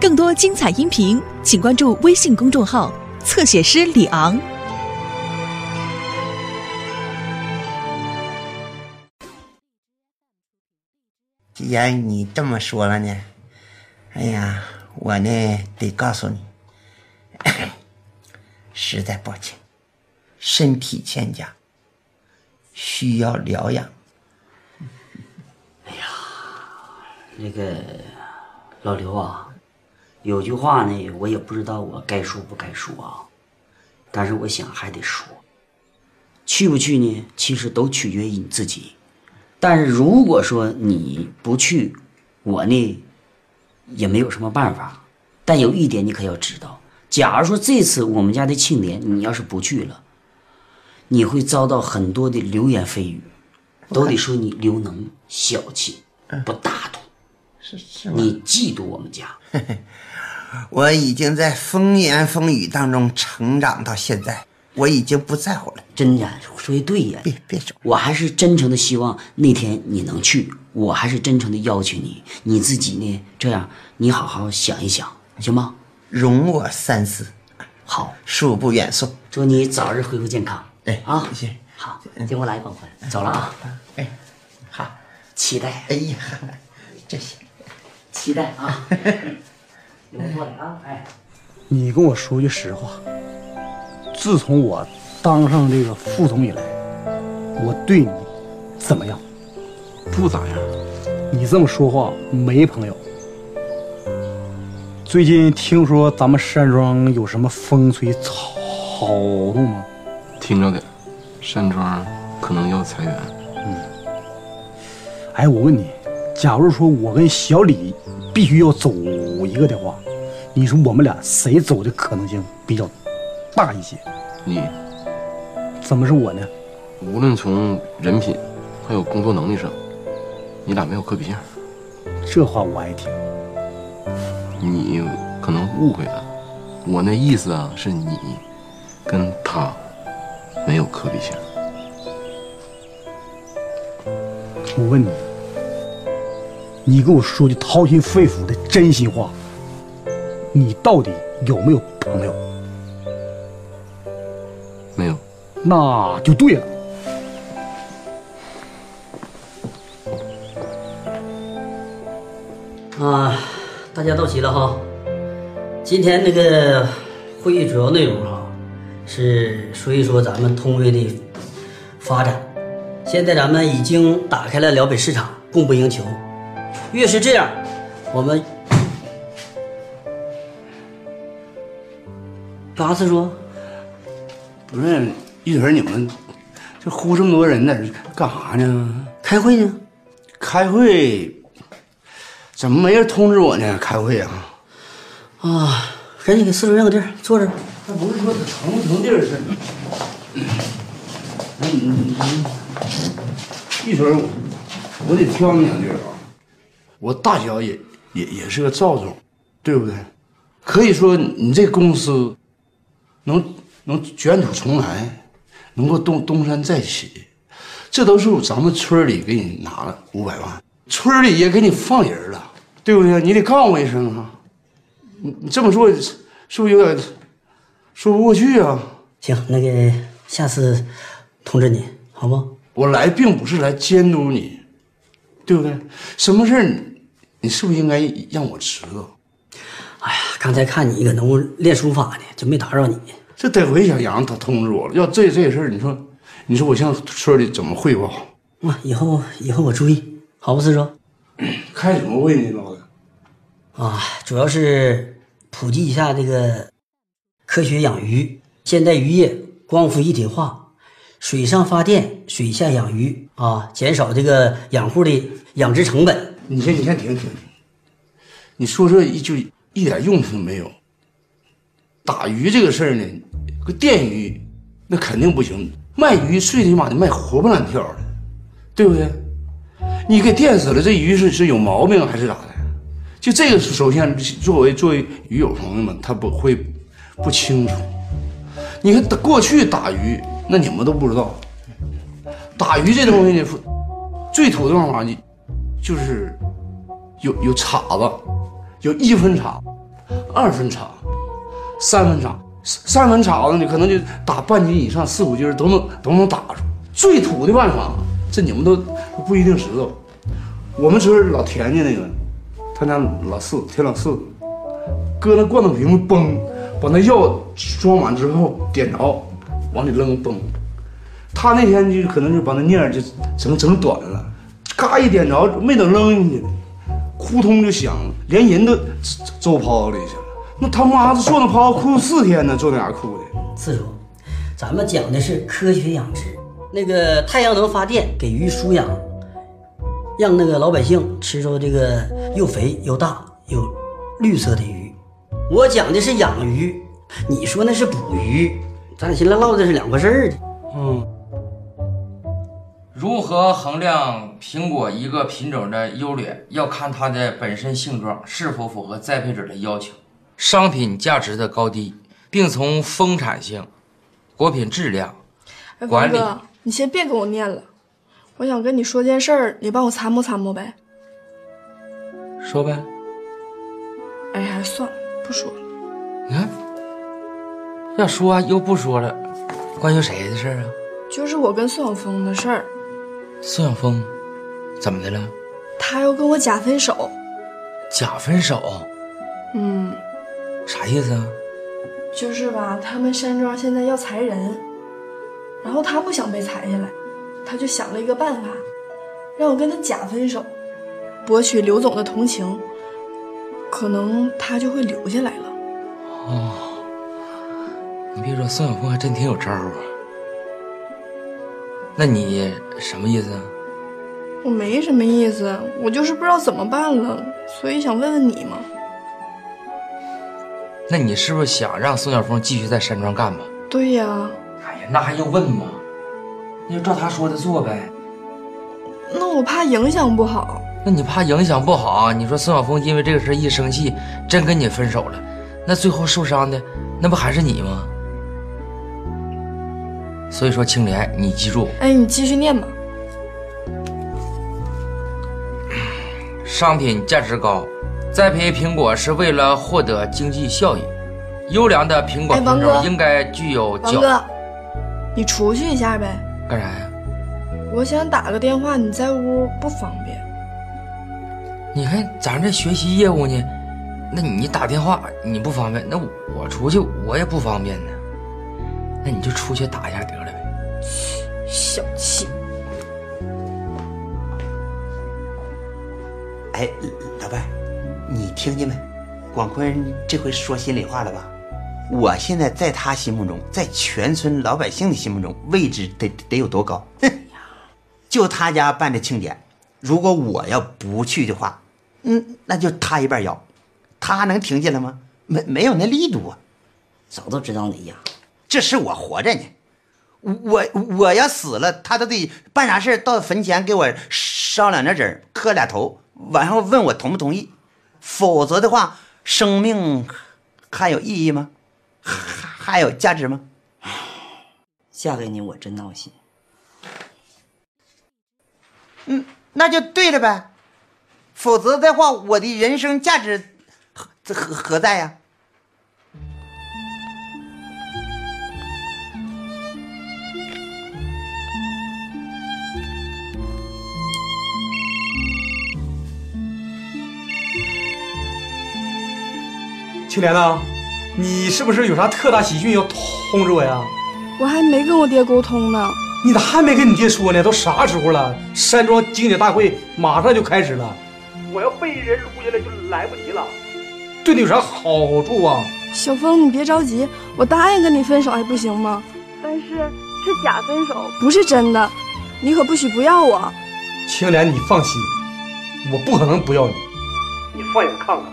更多精彩音频，请关注微信公众号“侧写师李昂”。既然你这么说了呢，哎呀，我呢得告诉你，实在抱歉，身体欠佳，需要疗养。哎呀那个老刘啊，有句话呢，我也不知道我该说不该说啊，但是我想还得说。去不去呢？其实都取决于你自己。但是如果说你不去，我呢也没有什么办法。但有一点你可要知道，假如说这次我们家的庆典你要是不去了，你会遭到很多的流言蜚语，都得说你刘能小气不大度。是是吗？你嫉妒我们家，我已经在风言风语当中成长到现在，我已经不在乎了。真的我说的对呀。别别走，我还是真诚的希望那天你能去，我还是真诚的邀请你，你自己呢这样，你好好想一想，行吗？容我三思，好，恕不远送。祝你早日恢复健康。哎啊，谢谢好，接过来，广坤，走了啊，哎，好，期待，哎呀，这些期待啊，有空过来啊，哎。你跟我说句实话，自从我当上这个副总以来，我对你怎么样？不咋样。你这么说话没朋友。最近听说咱们山庄有什么风吹草动吗？听着点，山庄可能要裁员。嗯哎，我问你，假如说我跟小李必须要走一个的话，你说我们俩谁走的可能性比较大一些？你怎么是我呢？无论从人品还有工作能力上，你俩没有可比性。这话我爱听。你可能误会了，我那意思啊，是你跟他没有可比性。我问你，你跟我说句掏心肺腑的真心话，你到底有没有朋友？没有，那就对了。啊，大家到齐了哈。今天那个会议主要内容哈，是说一说咱们通威的发展。现在咱们已经打开了辽北市场，供不应求。越是这样，我们八次说不是一会儿你们这呼这么多人在这干啥呢？开会呢？开会？怎么没人通知我呢？开会啊？啊，赶紧给四叔让个地儿坐着。那不是说腾不腾地儿是？那你你你，一会儿我我得挑你两地儿啊。我大小也也也是个赵总，对不对？可以说你这公司能能卷土重来，能够东东山再起，这都是咱们村里给你拿了五百万，村里也给你放人了，对不对？你得告诉我一声啊！你你这么说，是不是有点说不过去啊？行，那个下次通知你，好不？我来并不是来监督你，对不对？什么事儿你你是不是应该让我知道？哎呀，刚才看你搁那屋练书法呢，就没打扰你。这得回小杨他通知我了。要这这事儿，你说你说我向村里怎么汇报？啊，以后以后我注意，好不，四叔？开什么会呢，老子？啊，主要是普及一下这个科学养鱼、现代渔业、光伏一体化、水上发电、水下养鱼啊，减少这个养护的养殖成本。你先你先停停停，你说这一就一点用处都没有。打鱼这个事儿呢，个电鱼那肯定不行，卖鱼最起码得卖活蹦乱跳的，对不对？你给电死了，这鱼是是有毛病还是咋的？就这个，首先作为作为鱼友朋友们，他不会不清楚。你看过去打鱼，那你们都不知道。打鱼这东西呢，最土的方法，你就是有有叉子，有一分叉，二分叉、三分叉、三分叉子，你可能就打半斤以上，四五斤都能都能打出。最土的办法，这你们都不一定知道。我们村老田家那个，他家老四田老四，搁那罐头瓶子崩，把那药装满之后点着，往里扔崩。他那天就可能就把那念儿就整整短了，嘎一点着，没等扔进去呢，扑通就响了，连人都揍泡里去了。那他妈的坐那泡哭四天呢，坐那哭的。次叔，咱们讲的是科学养殖，那个太阳能发电给鱼输氧，让那个老百姓吃着这个又肥又大又绿色的鱼。我讲的是养鱼，你说那是捕鱼，咱俩现在唠的是两回事儿呢。嗯，如何衡量苹果一个品种的优劣？要看它的本身性状是否符合栽培者的要求，商品价值的高低，并从丰产性、果品质量、哎，管理你先别跟我念了，我想跟你说件事儿，你帮我参谋参谋呗。说呗。哎呀，算了，不说了。你看，要说又不说了，关于谁的事儿啊？就是我跟宋晓峰的事儿，孙晓峰，怎么的了？他要跟我假分手。假分手，嗯，啥意思啊？就是吧，他们山庄现在要裁人，然后他不想被裁下来，他就想了一个办法，让我跟他假分手，博取刘总的同情，可能他就会留下来了。哦，你别说，宋晓峰还真挺有招儿啊。那你什么意思啊？我没什么意思，我就是不知道怎么办了，所以想问问你嘛。那你是不是想让宋晓峰继续在山庄干吧？对呀，哎呀，那还用问吗？那就照他说的做呗。那我怕影响不好。那你怕影响不好？你说宋晓峰因为这个事一生气，真跟你分手了，那最后受伤的那不还是你吗？所以说，青莲，你记住，哎，你继续念吧。商品价值高，栽培苹果是为了获得经济效益。优良的苹果品种应该具有较王哥，你出去一下呗，干啥呀？我想打个电话，你在屋不方便。你看咱这学习业务呢，那你打电话你不方便，那我出去我也不方便呢。那你就出去打一下得了呗。小气。哎，老伴儿，你听见没？广坤这回说心里话了吧？我现在在他心目中，在全村老百姓的心目中，位置得得有多高？哼，就他家办的庆典，如果我要不去的话，嗯，那就他一半腰，他能停下来吗？没没有那力度啊！早都知道你呀。这是我活着呢，我我要死了，他都得办啥事儿到坟前给我烧两张纸，磕俩头，完后问我同不同意，否则的话，生命还有意义吗？还还有价值吗？嫁给你我真闹心。嗯，那就对了呗，否则的话，我的人生价值何何何在呀、青莲呐，你是不是有啥特大喜讯要通知我呀？我还没跟我爹沟通呢。你咋还没跟你爹说呢？都啥时候了？山庄经典大会马上就开始了，我要被人撸下来就来不及了。对你有啥好处啊？小峰，你别着急，我答应跟你分手还不行吗？但是是假分手，不是真的，你可不许不要我。青莲，你放心，我不可能不要你。你放眼看看，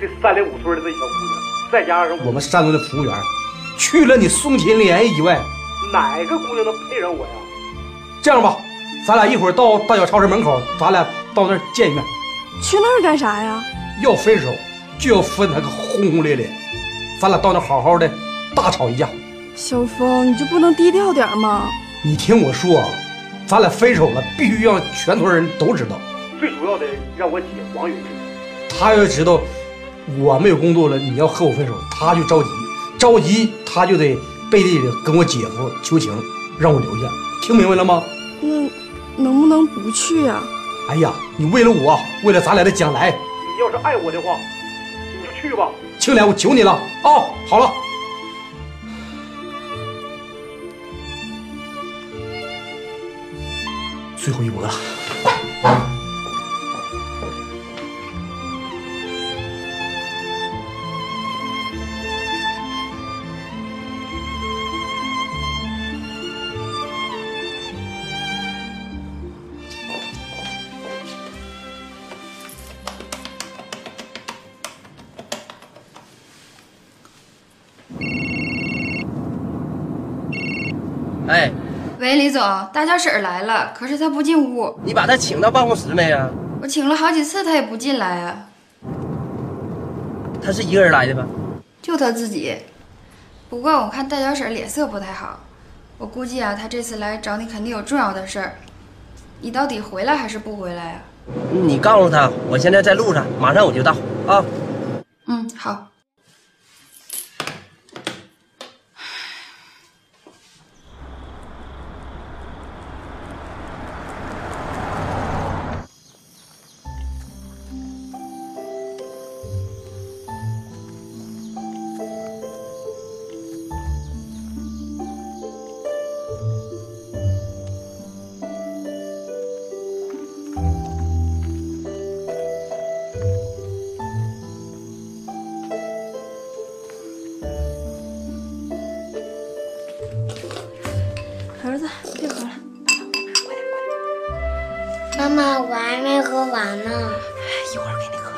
这三里五村的这小姑娘，再加上我们山东的服务员，去了你宋秦莲以外，哪个姑娘能配上我呀？这样吧，咱俩一会儿到大小超市门口，咱俩到那儿见一面。去那儿干啥呀？要分手，就要分他个轰轰烈烈。咱俩到那儿好好的大吵一架。小峰，你就不能低调点吗？你听我说，咱俩分手了，必须让全村人都知道。最主要的，让我姐王云知道。她要知道我没有工作了，你要和我分手，他就着急，着急他就得背地里跟我姐夫求情，让我留下，听明白了吗？那能不能不去啊？哎呀，你为了我，为了咱俩的将来，你要是爱我的话，你就去吧。青莲，我求你了啊！好了，最后一搏了。哎，喂，李总，大脚婶儿来了，可是她不进屋。你把她请到办公室没啊？我请了好几次，她也不进来啊。她是一个人来的吧？就她自己。不过我看大脚婶脸色不太好，我估计啊，她这次来找你肯定有重要的事儿。你到底回来还是不回来啊？你告诉她，我现在在路上，马上我就到啊。嗯，好。儿子，别喝了，妈妈，我还没喝完呢。一会儿给你喝。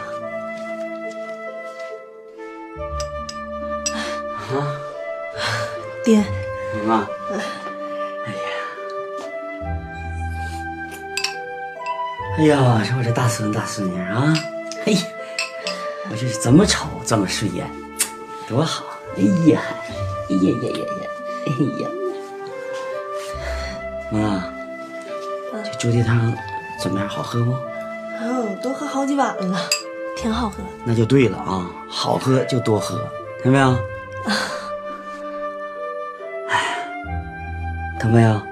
啊，爹，妈，哎呀，哎呀这我这大孙大孙女啊，哎呀，我这是怎么瞅怎么顺眼，多好！哎呀，哎呀呀呀呀，哎呀，妈，这猪蹄汤怎么样？好喝不？嗯，都喝好几碗了，挺好喝。那就对了啊，好喝就多喝，听没有？哎，腾飞啊，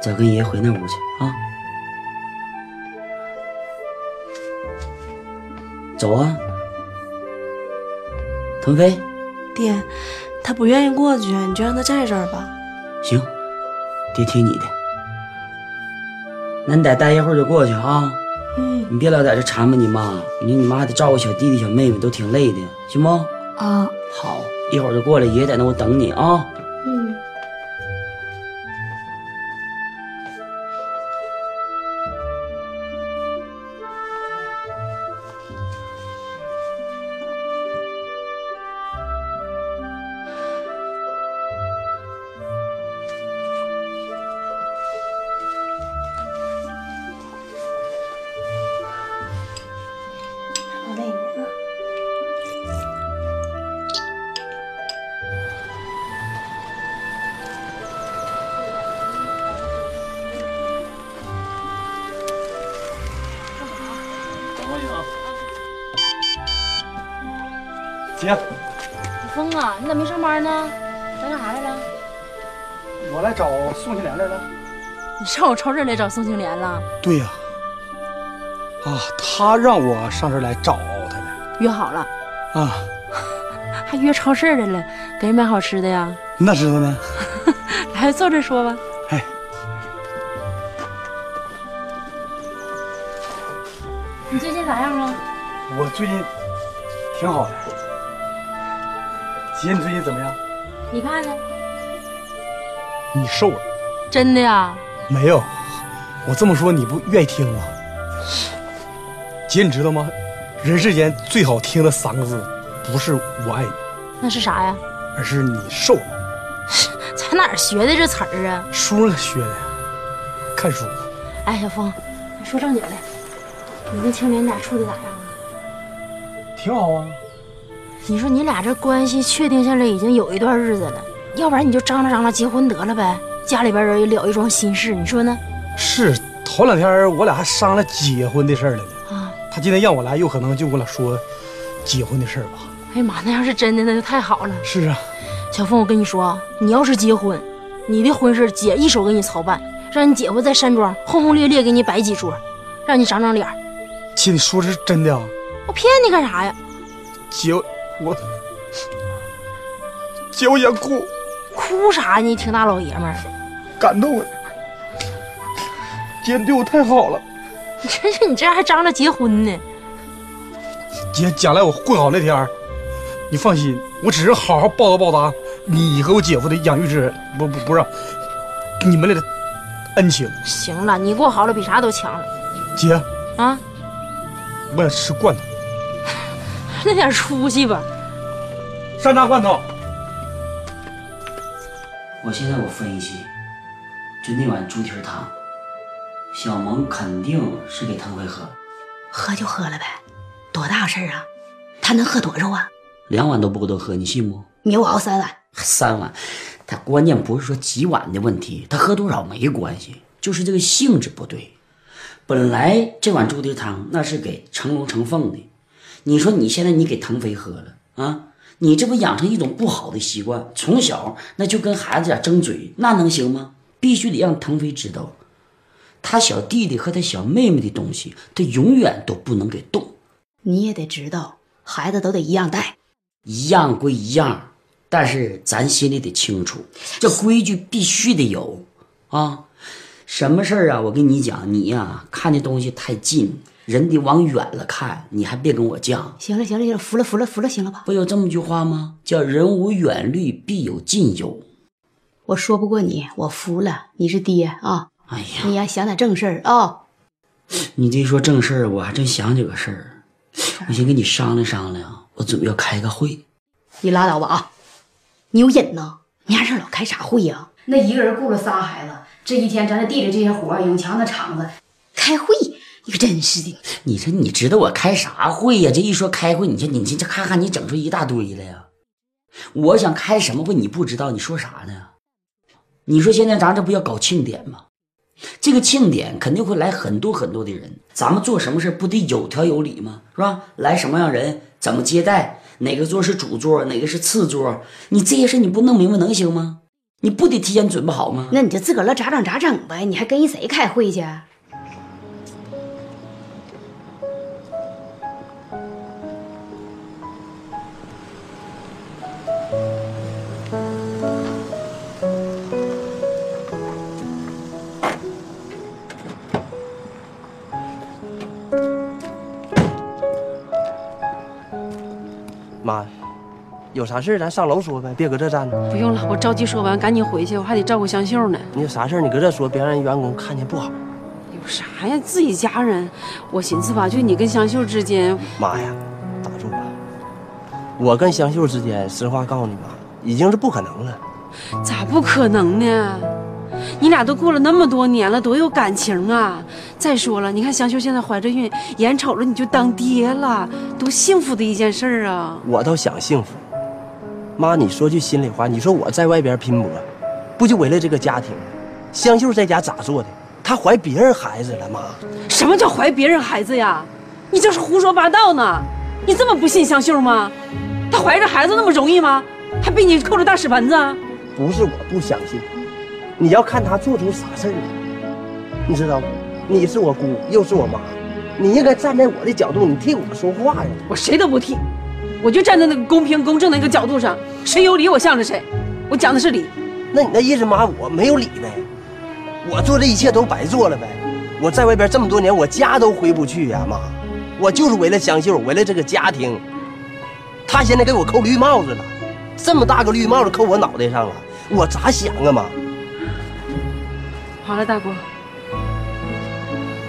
早跟爷爷回那屋去啊。走啊，腾飞。爹，他不愿意过去，你就让他在这儿吧。行，爹听你的。那你得待一会儿就过去啊。嗯。你别老在这缠吧你妈，你你妈还得照顾小弟弟小妹妹，都挺累的，行不？啊。好，一会儿就过来，爷爷在那屋等你啊。啊，你咋没上班呢？来干啥来了？我来找宋青莲来了。你上我超市来找宋青莲了？对呀、啊，他让我上这儿来找他来约好了，啊，还约超市来了，给人买好吃的呀？那知道呢。来，坐这说吧。哎，你最近咋样啊？我最近挺好的。姐，你最近怎么样？你看呢？你瘦了真的呀？没有？我这么说你不愿意听吗？姐，你知道吗？人世间最好听的三个字，不是我爱你，那是啥呀？而是你瘦了。在哪儿学的这词儿啊？书上学的，看书。哎，小峰，说正经的，你跟青莲俩处的咋样啊？挺好啊。你说你俩这关系确定下来已经有一段日子了，要不然你就张罗张罗结婚得了呗，家里边人也了一桩心事，你说呢？是头两天我俩还商量结婚的事儿了呢。啊，他今天让我来，有可能就跟我俩说，结婚的事儿吧。哎呀妈，那要是真的，那就太好了。是啊，小凤，我跟你说啊，你要是结婚，你的婚事姐一手给你操办，让你姐夫在山庄轰轰烈烈给你摆几桌，让你长长脸儿。姐，你说的是真的啊？我骗你干啥呀？姐，我姐，我想哭，哭啥呀？你挺大老爷们儿，感动了。姐，你对我太好了。真是你这样还张罗结婚呢？姐，将来我混好那天，你放心，我只是好好报答报答你和我姐夫的养育之恩，不不不是你们俩的恩情。行了，你过好了比啥都强了。姐，啊，我想吃罐头，那点出息吧。山楂罐头。我现在我分析，就那碗猪蹄汤，小萌肯定是给腾飞喝，喝就喝了呗，多大事儿啊？他能喝多少啊？两碗都不够他喝，你信不？你我熬三碗。三碗，他关键不是说几碗的问题，他喝多少没关系，就是这个性质不对。本来这碗猪蹄汤那是给成龙成凤的，你说你现在你给腾飞喝了啊？你这不养成一种不好的习惯，从小那就跟孩子俩争嘴，那能行吗？必须得让腾飞知道，他小弟弟和他小妹妹的东西，他永远都不能给动。你也得知道，孩子都得一样带，一样归一样，但是咱心里得清楚，这规矩必须得有啊。什么事儿啊？我跟你讲，你呀、看的东西太近，人得往远了看，你还别跟我犟。行了行了行了，服了服了服了，行了吧？不有这么句话吗？叫人无远虑，必有近忧。我说不过你，我服了，你是爹啊！哎呀，你呀想点正事儿啊！你这一说正事儿，我还真想起个事儿，我先跟你商量商量，我准备要开个会。你拉倒吧啊！你有瘾呐？没啥事儿老开啥会呀、那一个人雇了仨孩子，这一天咱这地里这些活，永强那厂子开会，你可真是的。你说你知道我开啥会呀？这一说开会，你这你这这看看你整出一大堆来呀！我想开什么会你不知道？你说啥呢？你说现在咱这不要搞庆典吗？这个庆典肯定会来很多很多的人，咱们做什么事不得有条有理吗？是吧？来什么样人，怎么接待，哪个桌是主桌，哪个是次桌，你这些事你不弄明白能行吗？你不得提前准备好吗？那你就自个儿乐咋整咋整呗，你还跟人谁开会去？有啥事儿咱上楼说呗，别搁这站着。不用了，我着急说完，赶紧回去，我还得照顾香秀呢。你有啥事儿你搁这说，别让人员工看见不好。有啥呀？自己家人，我寻思吧，就你跟香秀之间，妈呀，打住吧！我跟香秀之间，实话告诉你妈，已经是不可能了。咋不可能呢？你俩都过了那么多年了，多有感情啊！再说了，你看香秀现在怀着孕，眼瞅着你就当爹了，多幸福的一件事儿啊！我倒想幸福。妈，你说句心里话，你说我在外边拼搏，不就为了这个家庭？香秀在家咋做的？她怀别人孩子了，妈。什么叫怀别人孩子呀？你这是胡说八道呢！你这么不信香秀吗？她怀着孩子那么容易吗？还被你扣着大屎盆子啊？不是我不相信，你要看她做出啥事儿了，你知道吗？你是我姑，又是我妈，你应该站在我的角度，你替我说话呀。我谁都不替，我就站在那个公平公正的一个角度上，谁有理我向着谁，我讲的是理。那你那意思，妈，我没有理呗？我做这一切都白做了呗？我在外边这么多年，我家都回不去呀，妈。我就是为了香秀，为了这个家庭。他现在给我扣绿帽子了，这么大个绿帽子扣我脑袋上了，我咋想啊，妈？好了，大姑，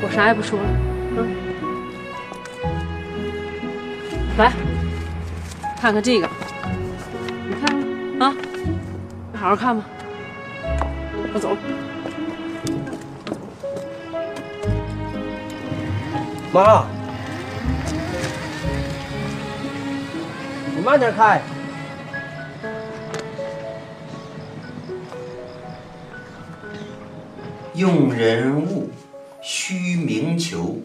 我啥也不说了，嗯。来，看看这个，你看啊，你好好看吧。我走了。妈，你慢点开。用人物，须明求；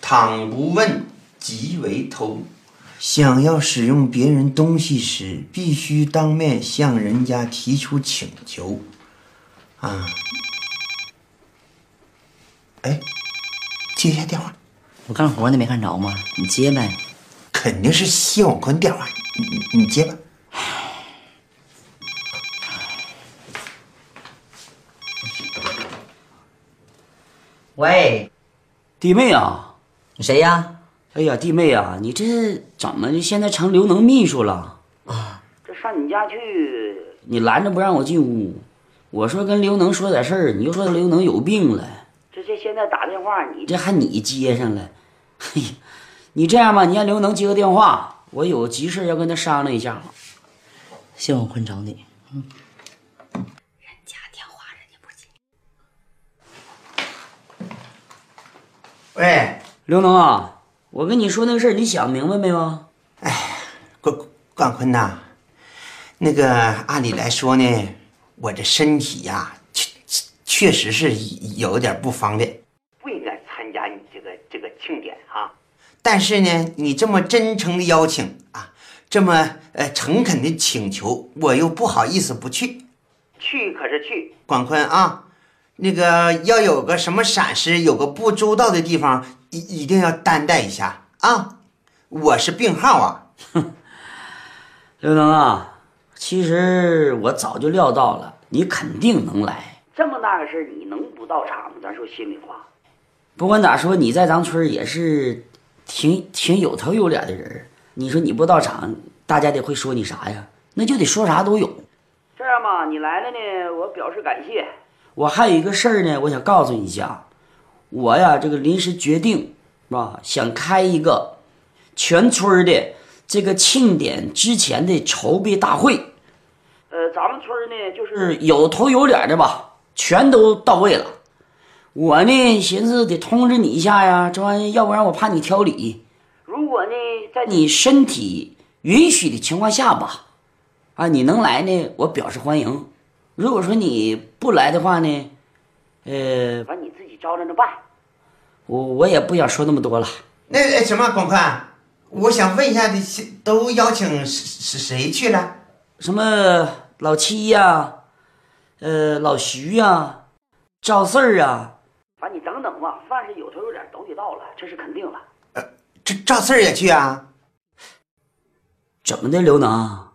倘不问，即为偷。想要使用别人东西时，必须当面向人家提出请求。啊，哎，接一下电话。我干活呢，没看着吗？你接呗。肯定是谢广坤电话，你你接吧。喂，弟妹啊，你谁呀？哎呀，弟妹啊，你这怎么现在成刘能秘书了？啊，这上你家去，你拦着不让我进屋。我说跟刘能说点事儿，你又说刘能有病了。这这现在打电话，你这还你接上了。哎呀，你这样吧，你让刘能接个电话，我有急事要跟他商量一下。谢广坤找你。嗯。喂，刘能啊，我跟你说那个事儿，你想明白没有？哎，关关坤呐，那个按理来说呢，我这身体呀，确确实是有点不方便，不应该参加你这个这个庆典啊。但是呢，你这么真诚的邀请啊，这么呃诚恳的请求，我又不好意思不去。去可是去，广坤啊。那个要有个什么闪失，有个不周到的地方，一一定要担待一下啊！我是病号啊，刘能啊，其实我早就料到了，你肯定能来。这么大个事你能不到场吗？咱说心里话。不管咋说，你在咱村也是挺挺有头有脸的人。你说你不到场，大家得会说你啥呀？那就得说啥都有。这样吧，你来了呢，我表示感谢。我还有一个事儿呢，我想告诉你一下，我呀这个临时决定，是吧？想开一个全村的这个庆典之前的筹备大会。呃，咱们村呢就是有头有脸的吧，全都到位了。我呢寻思得通知你一下呀，这玩意要不然我怕你挑理。如果呢在你身体允许的情况下吧，啊，你能来呢，我表示欢迎。如果说你不来的话呢，呃，自己照着那办。我我也不想说那么多了。那什么，广宽，我想问一下，你都邀请谁谁去了？什么老七呀，呃，老徐呀，赵四儿啊，反正你等等吧，凡是有头有脸都得到了，这是肯定了。呃，这赵四儿也去啊？怎么的，刘能？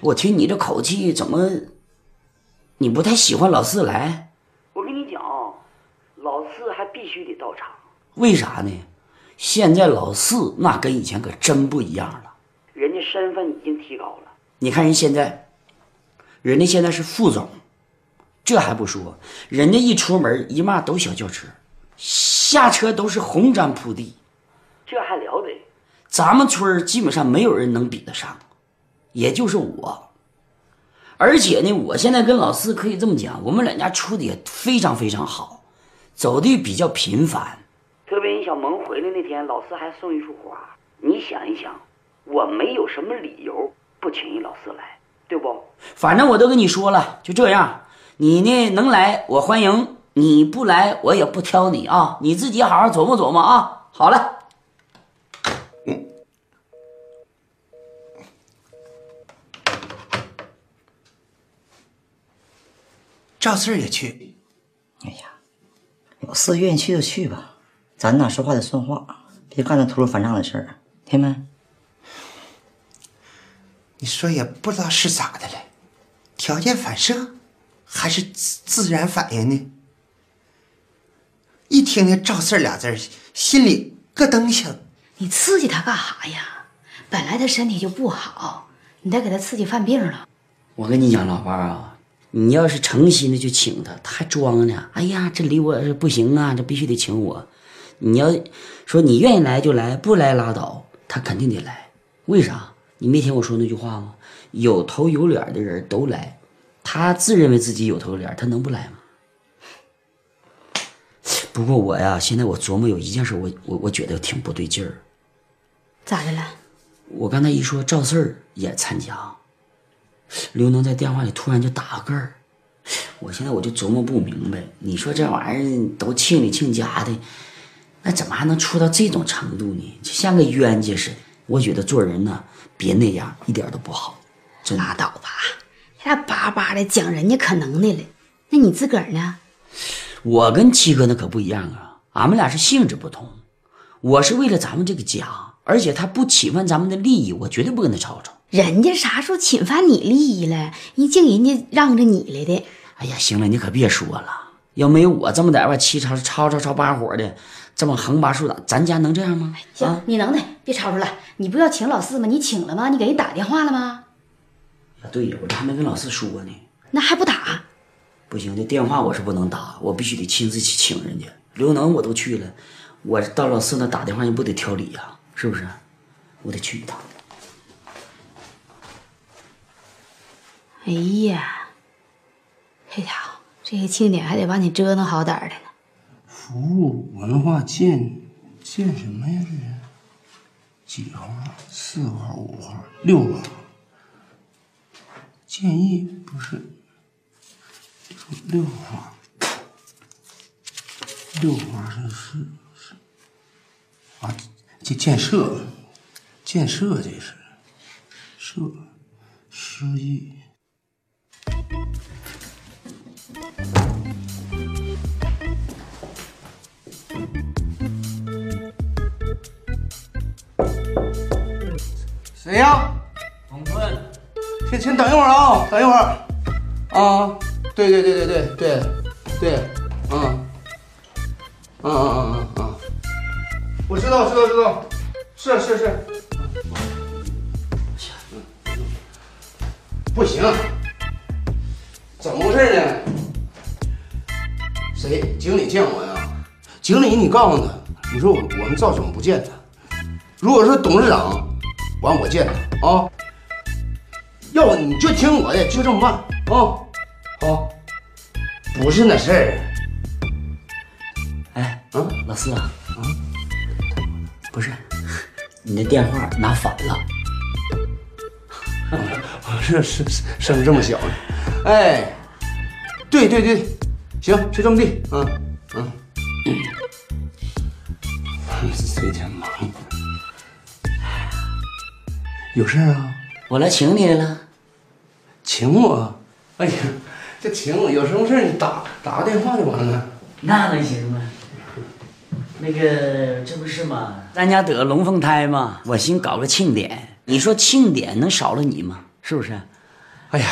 我听你这口气，怎么？你不太喜欢老四来，须得到场。为啥呢？现在老四那跟以前可真不一样了，人家身份已经提高了。你看人现在，人家现在是副总，这还不说，人家一出门一骂都小轿车，下车都是红毡铺地，这还了得？咱们村基本上没有人能比得上，也就是我。而且呢，我现在跟老四可以这么讲，我们两家处的也非常非常好，走的比较频繁。特别你小萌回来那天，老四还送一束花。你想一想，我没有什么理由不请你老四来，对不？反正我都跟你说了，就这样。你呢能来我欢迎，你不来我也不挑你啊。你自己好好琢磨琢磨啊。好了。赵四儿也去。哎呀，老四愿意去就去吧，咱哪说话得算话，别干那秃噜反账的事儿，听没？你说也不知道是咋的了，条件反射还是自自然反应呢？一听见赵四俩字儿，心里咯噔响。你刺激他干啥呀？本来他身体就不好，你再给他刺激犯病了。我跟你讲，老伴儿啊。你要是诚心的去请他，他还装呢。哎呀，这离我不行啊，这必须得请我。你要说你愿意来就来，不来拉倒。他肯定得来，为啥？你没听我说那句话吗？有头有脸的人都来，他自认为自己有头有脸，他能不来吗？不过我呀，现在我琢磨有一件事，我我我觉得挺不对劲儿。咋的了？我刚才一说赵四儿也参加。刘能在电话里突然就打个嗝我现在我就琢磨不明白，你说这玩意儿都亲里亲家的，那怎么还能出到这种程度呢？就像个冤家似的。我觉得做人呢，别那样，一点都不好。就拉倒吧，还叭叭的讲人家可能的了。那你自个儿呢？我跟七哥那可不一样啊，俺们俩是性质不同。我是为了咱们这个家，而且他不侵犯咱们的利益，我绝对不跟他吵吵。人家啥时候侵犯你利益了？你净人家让着你来的。哎呀，行了，你可别说了。要没有我这么在外七吵吵吵吵八火的，这么横八竖打，咱家能这样吗？行，你能耐，别吵吵了。你不要请老四吗？你请了吗？你给人打电话了吗？啊，对呀，我这还没跟老四说呢。那还不打？不行，这电话我是不能打，我必须得亲自去请人家。刘能我都去了。我到老四那打电话，你不得挑理呀？是不是？我得去一趟。哎呀，这家伙，这个庆典还得把你折腾好点的呢。服务文化建建什么呀？这是几号？四号、五号、六号？建议不是六号，六号是是。啊，这建设，建设这是，设，失忆。谁呀？王坤。先先等一会儿啊，等一会儿。啊，对对对对对对对，是是是。不行，怎么回事呢？谁？经理见我呀？经理，你告诉他，你说我我们赵总不见他。如果说董事长，完我见他啊。要不你就听我的，就这么办啊。好，不是那事儿。哎，啊，老四啊，啊。不是，你那电话拿反了。我这是声这么小呢？哎，对对对，行，就这么地。嗯嗯。最近忙，有事啊？我来请你来了。请我？哎呀，这请我有什么事你打打个电话就完了。那能行吗？那个，这不是吗？咱家得龙凤胎嘛，我寻搞个庆典。你说庆典能少了你吗？是不是？哎呀，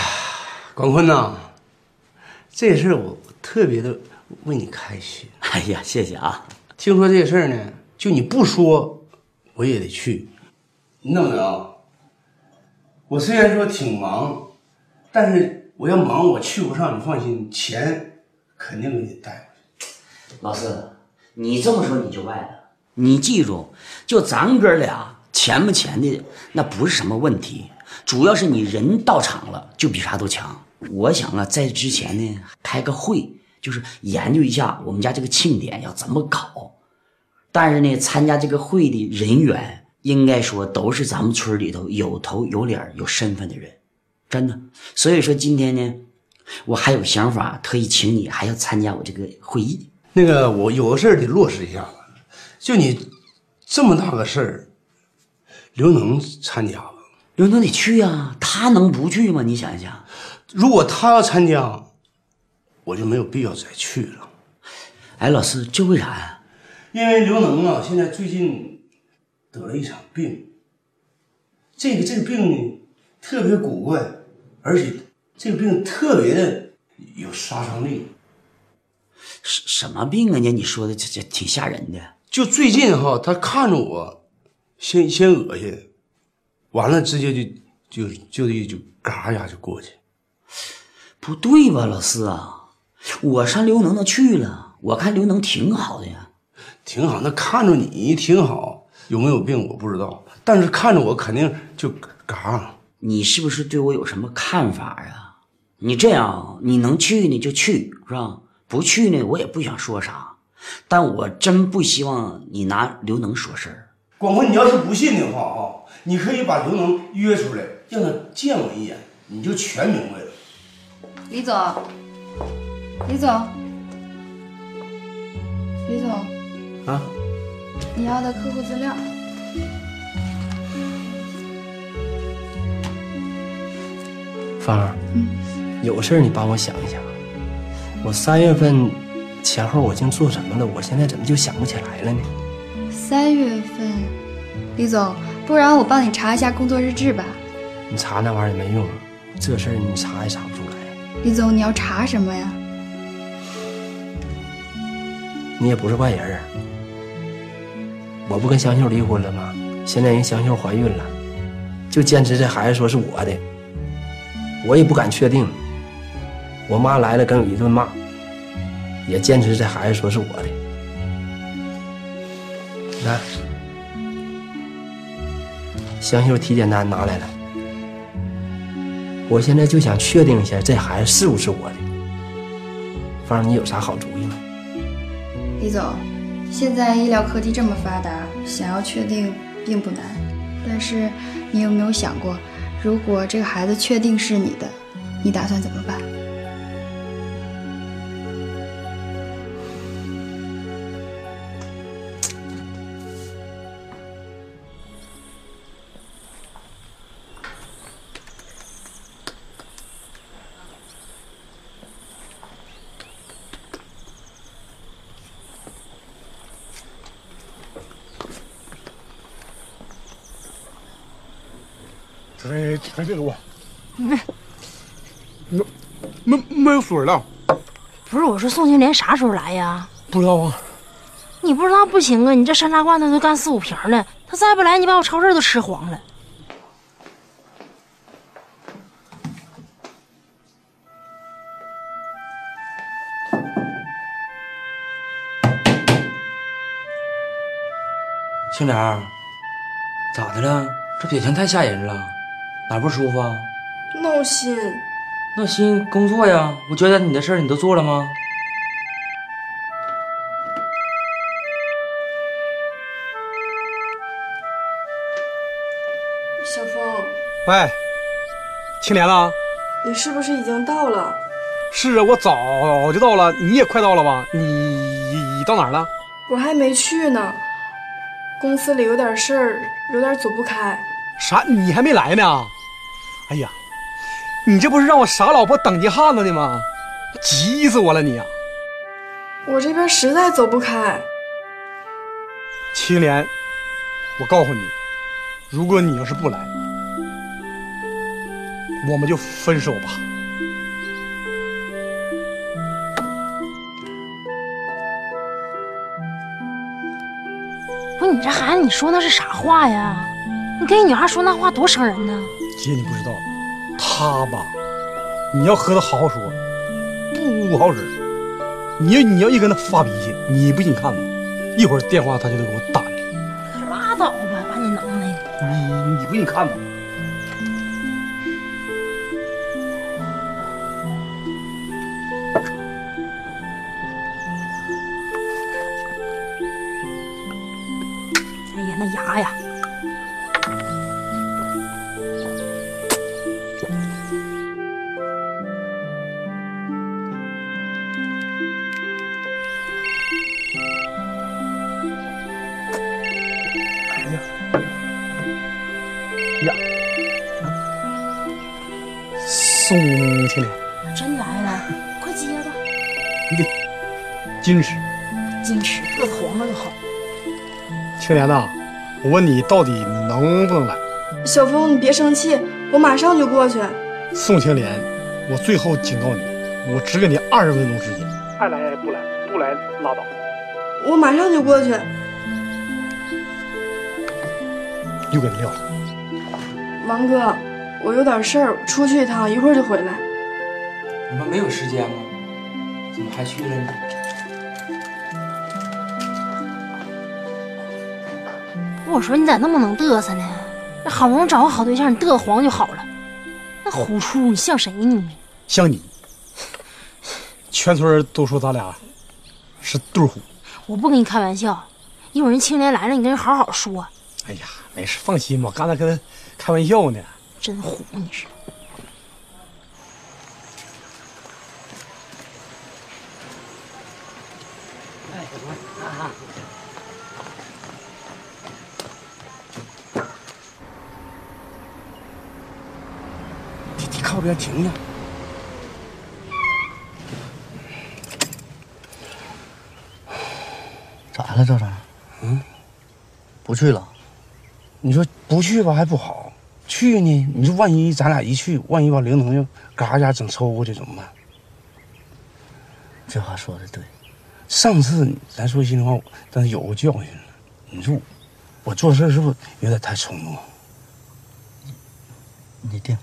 广坤呐，这事我特别的为你开心。哎呀，谢谢啊！听说这事儿呢，就你不说，我也得去。你怎么着？我虽然说挺忙，但是我要忙我去不上，你放心，钱肯定给你带回去。老四。你这么说你就歪了。你记住，就咱哥俩钱不钱的那不是什么问题，主要是你人到场了，就比啥都强。我想啊，在之前呢开个会，就是研究一下我们家这个庆典要怎么搞。但是呢，参加这个会的人员应该说都是咱们村里头有头有脸有身份的人，真的。所以说今天呢，我还有想法，特意请你还要参加我这个会议。那个，我有个事儿得落实一下子。就你这么大个事儿，刘能参加吧？刘能得去啊，他能不去吗？你想一想，如果他要参加，我就没有必要再去了。哎，老四，这为啥呀？因为刘能啊，现在最近得了一场病。这个这个病呢，特别古怪，而且这个病特别的有杀伤力。什什么病啊？你你说的这这挺吓人的。就最近哈，他看着我，先先恶心，完了直接就就就一就嘎一下就过去。不对吧，老四啊？我上刘能那去了，我看刘能挺好的呀，挺好。那看着你挺好，有没有病我不知道，但是看着我肯定就嘎。你是不是对我有什么看法呀？你这样，你能去你就去，是吧？不去呢，我也不想说啥，但我真不希望你拿刘能说事儿。广坤，你要是不信的话啊，你可以把刘能约出来，让他见我一眼，你就全明白了。李总，李总，李总，啊，你要的客户资料。芳儿，嗯，有事你帮我想一想。我三月份前后我竟做什么了？我现在怎么就想不起来了呢？三月份，李总，不然我帮你查一下工作日志吧。你查那玩意儿也没用，这事儿你查也查不出来。李总，你要查什么呀？你也不是外人，我不跟香秀离婚了吗？现在人香秀怀孕了，就坚持这孩子说是我的，我也不敢确定。我妈来了跟我一顿骂，也坚持这孩子说是我的。来，香秀体检单拿来了，我现在就想确定一下这孩子是不是我的。芳儿，你有啥好主意吗？李总，现在医疗科技这么发达，想要确定并不难。但是，你有没有想过，如果这个孩子确定是你的，你打算怎么办？这这别录，没没没有水了，不是我说宋青莲啥时候来呀？不知道啊。你不知道不行啊！你这山楂罐头都干四五瓶了，他再不来，你把我超市都吃黄了。青莲，咋的了？这表情太吓人了，哪不舒服啊？闹心。闹心工作呀，我交代你的事儿你都做了吗？小峰，喂，青莲啊，你是不是已经到了？是啊，我早就到了，你也快到了吧？你你到哪儿了？我还没去呢，公司里有点事儿，有点走不开。啥？你还没来呢？哎呀，你这不是让我傻老婆等急汉子呢吗？急死我了你啊！我这边实在走不开。青莲，我告诉你，如果你要是不来，我们就分手吧。不是你这孩子，你说那是啥话呀？你跟一女孩说那话多伤人呢！姐，你不知道，他吧，你要和他好好说，不好使。你要你要一跟他发脾气，你不信你看吧，一会儿电话他就得给我打来。拉倒吧，把你能耐的！你你不信你看吧。青莲呐，我问你到底能不能来？小峰，你别生气，我马上就过去。宋青莲，我最后警告你，我只给你二十分钟时间，爱来不来，不来拉倒。我马上就过去。又给你撂了。王哥，我有点事儿，出去一趟，一会儿就回来。你们没有时间吗？怎么还去了呢？我说你咋那么能嘚瑟呢？那好不容易找个好对象，你嘚瑟黄就好了。那虎出，你像谁呢？像你，全村都说咱俩是对虎。我不跟你开玩笑，一会儿人青莲来了，你跟人好好说。哎呀，没事，放心吧，我刚才跟他开玩笑呢。真虎，你是。你你靠边停下。咋了，赵三？嗯，不去了？你说不去吧还不好，去呢？你说万一咱俩一去，万一把灵童又嘎一下整抽过去怎么办？这话说的对。上次咱说心里话，但是有个教训了。你说我做事是不是有点太冲动？你定。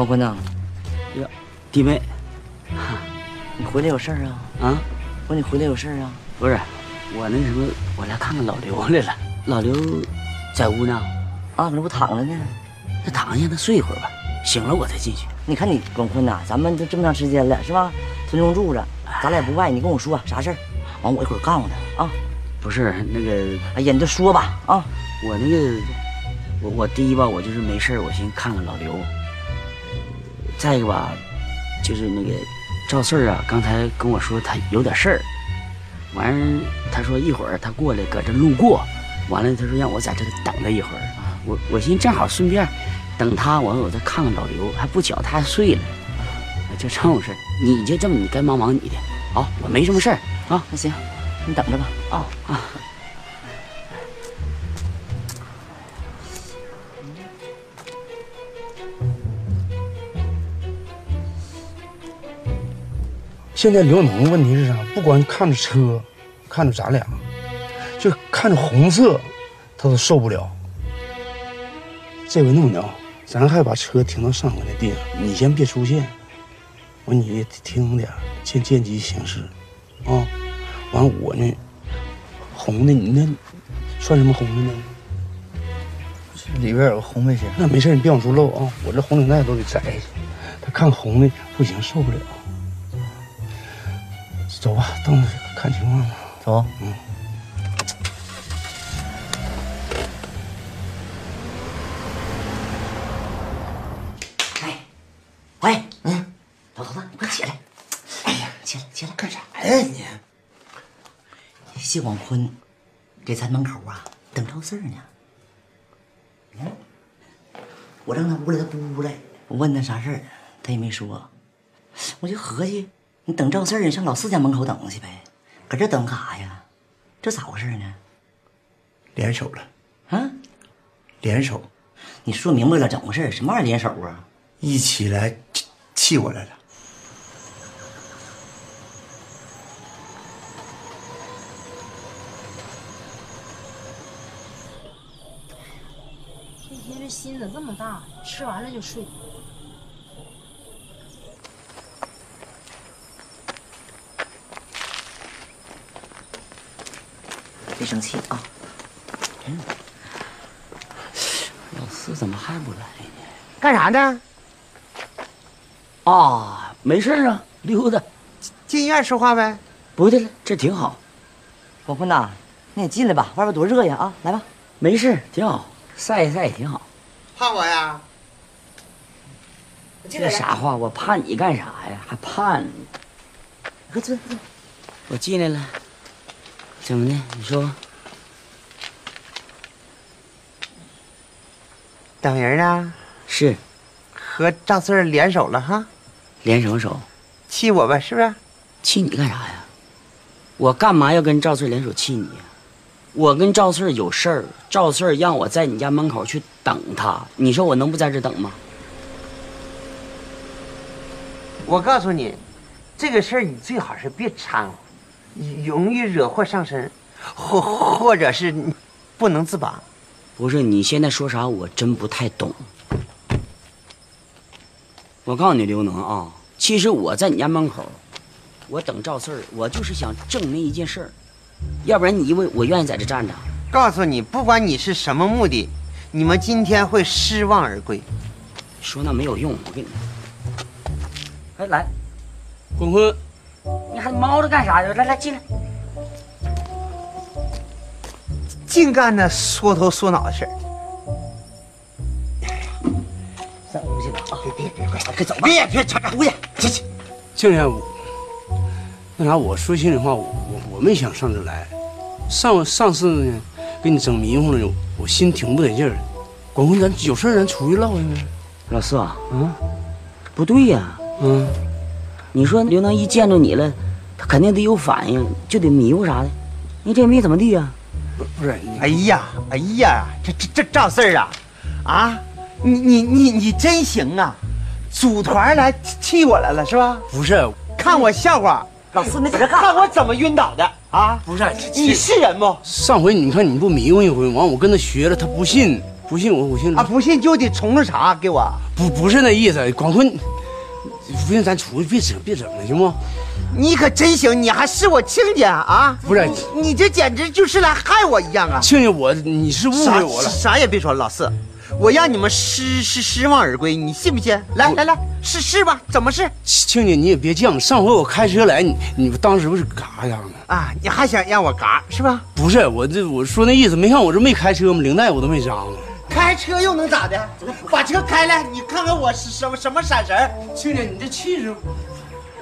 黄坤呐，呀，弟妹，你回来有事儿啊？啊，我说你回来有事儿啊？不是，我那什么，我来看看老刘来了。老刘在屋呢。啊，搁这不躺着呢？那躺下，让他睡一会儿吧。醒了我再进去。你看你广坤呐，咱们都这么长时间了，是吧？村中住着，咱俩也不外，你跟我说啥事儿，完我一会儿告诉他啊。不是那个，哎呀，你就说吧啊。我那个，我我第一吧，我就是没事我寻思看看老刘。再一个吧，就是那个赵四儿啊，刚才跟我说他有点事儿，完事他说一会儿他过来搁这路过，完了他说让我在这等他一会儿。我我寻思正好顺便等他，完了我再看看老刘，还不巧他还睡了，就这种事你就这么，你该忙忙你的，好，我没什么事儿啊。那行，你等着吧啊啊。现在刘能问题是啥？不光看着车，看着咱俩，就看着红色，他都受不了。这回那么的，咱还把车停到上回的地方，你先别出现，完你听点，见见机行事，啊，完我呢，红的你那算什么红的呢？里边有个红背心。那没事，你别往出露啊，我这红领带都得摘下去。他看红的不行，受不了。走吧，等着看情况吧。走。嗯。哎，喂，嗯，老头子，你快起来！哎呀，起来，起来，干啥呀你？谢广坤给咱门口啊等赵四呢。嗯，我让他屋里，他不屋来。我问他啥事儿，他也没说。我就合计。你等赵四儿，你上老四家门口等去呗，搁这等干啥呀？这咋回事呢？联手了，啊？联手？你说明白了，怎么回事？什么玩意儿联手啊？一起来气我来了。这天这心咋这么大？吃完了就睡。生气啊！嗯，老四怎么还不来呢？干啥呢？啊，没事啊，溜达。进医院说话呗。不对了，这挺好。广坤呐，你也进来吧，外边多热呀！啊，来吧。没事，挺好，晒一晒也挺好。怕我呀？这啥话？我怕你干啥呀？还怕你？快坐，坐。我进来了。怎么的？你说，等人呢？是，和赵四联手了哈？联什么手？气我呗，是不是？气你干啥呀？我干嘛要跟赵四联手气你呀？我跟赵四有事儿，赵四让我在你家门口去等他，你说我能不在这等吗？我告诉你，这个事儿你最好是别掺和。容易惹祸上身，或或者是不能自拔。不是你现在说啥，我真不太懂。我告诉你，刘能啊，其实我在你家门口，我等赵四儿，我就是想证明一件事儿，要不然你以为我愿意在这站着？告诉你，不管你是什么目的，你们今天会失望而归。说那没有用，我跟你，哎来，滚坤。你还猫着干啥呀？来来进来。净干那缩头缩脑的事儿。上屋去吧啊！别别别，快快走吧！别别吵吵，屋去。去去。庆庆，那啥，我说心里话，我我我没想上这来。上上次呢，给你整迷糊了，我心挺不得劲儿。广坤，咱有事儿咱出去唠去呗。老四啊，嗯，不对呀，嗯，你说刘能一见着你了，他肯定得有反应，就得迷糊啥的，你这也没怎么地呀？不是，哎呀，哎呀，这这这赵四儿啊，啊，你你你你真行啊，组团来气我来了是吧？不是，看我笑话，老四，你在这干看我怎么晕倒的啊？不是，你是人不？上回你看你不迷糊一回，完我跟他学了，他不信，不信我，我信啊，不信就得冲着茶给我。不不是那意思，广坤，不行咱出去别整别整了，行不？你可真行，你还是我亲家啊？不是，你这简直就是来害我一样啊！亲家，我你是误会我了，啥也别说，老四，我让你们失失失望而归，你信不信？来来来，试试吧，怎么试？亲家，你也别犟，上回我开车来，你你当时不是嘎样吗啊？你还想让我嘎是吧？不是，我这我说那意思，没看我这没开车吗？领带我都没扎吗？开车又能咋的？把车开来，你看看我是什么什么闪神？庆庆，你这气质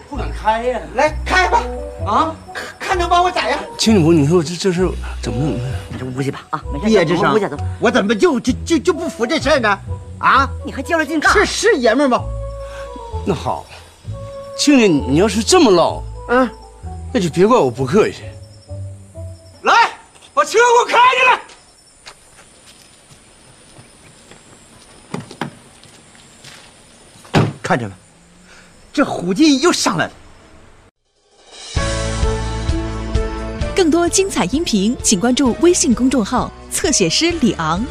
不敢开呀！来开吧，啊，看看能把我咋样？庆庆，我你说我这这事怎么整？你这屋去吧啊！没事别吱声，我怎么就就就就不服这事儿呢？啊，你还较着劲干？是是爷们吗？那好，庆庆，你要是这么唠，嗯，那就别怪我不客气。来，把车给我开进来。看着没，这虎劲又上来了。更多精彩音频，请关注微信公众号“侧写师李昂”。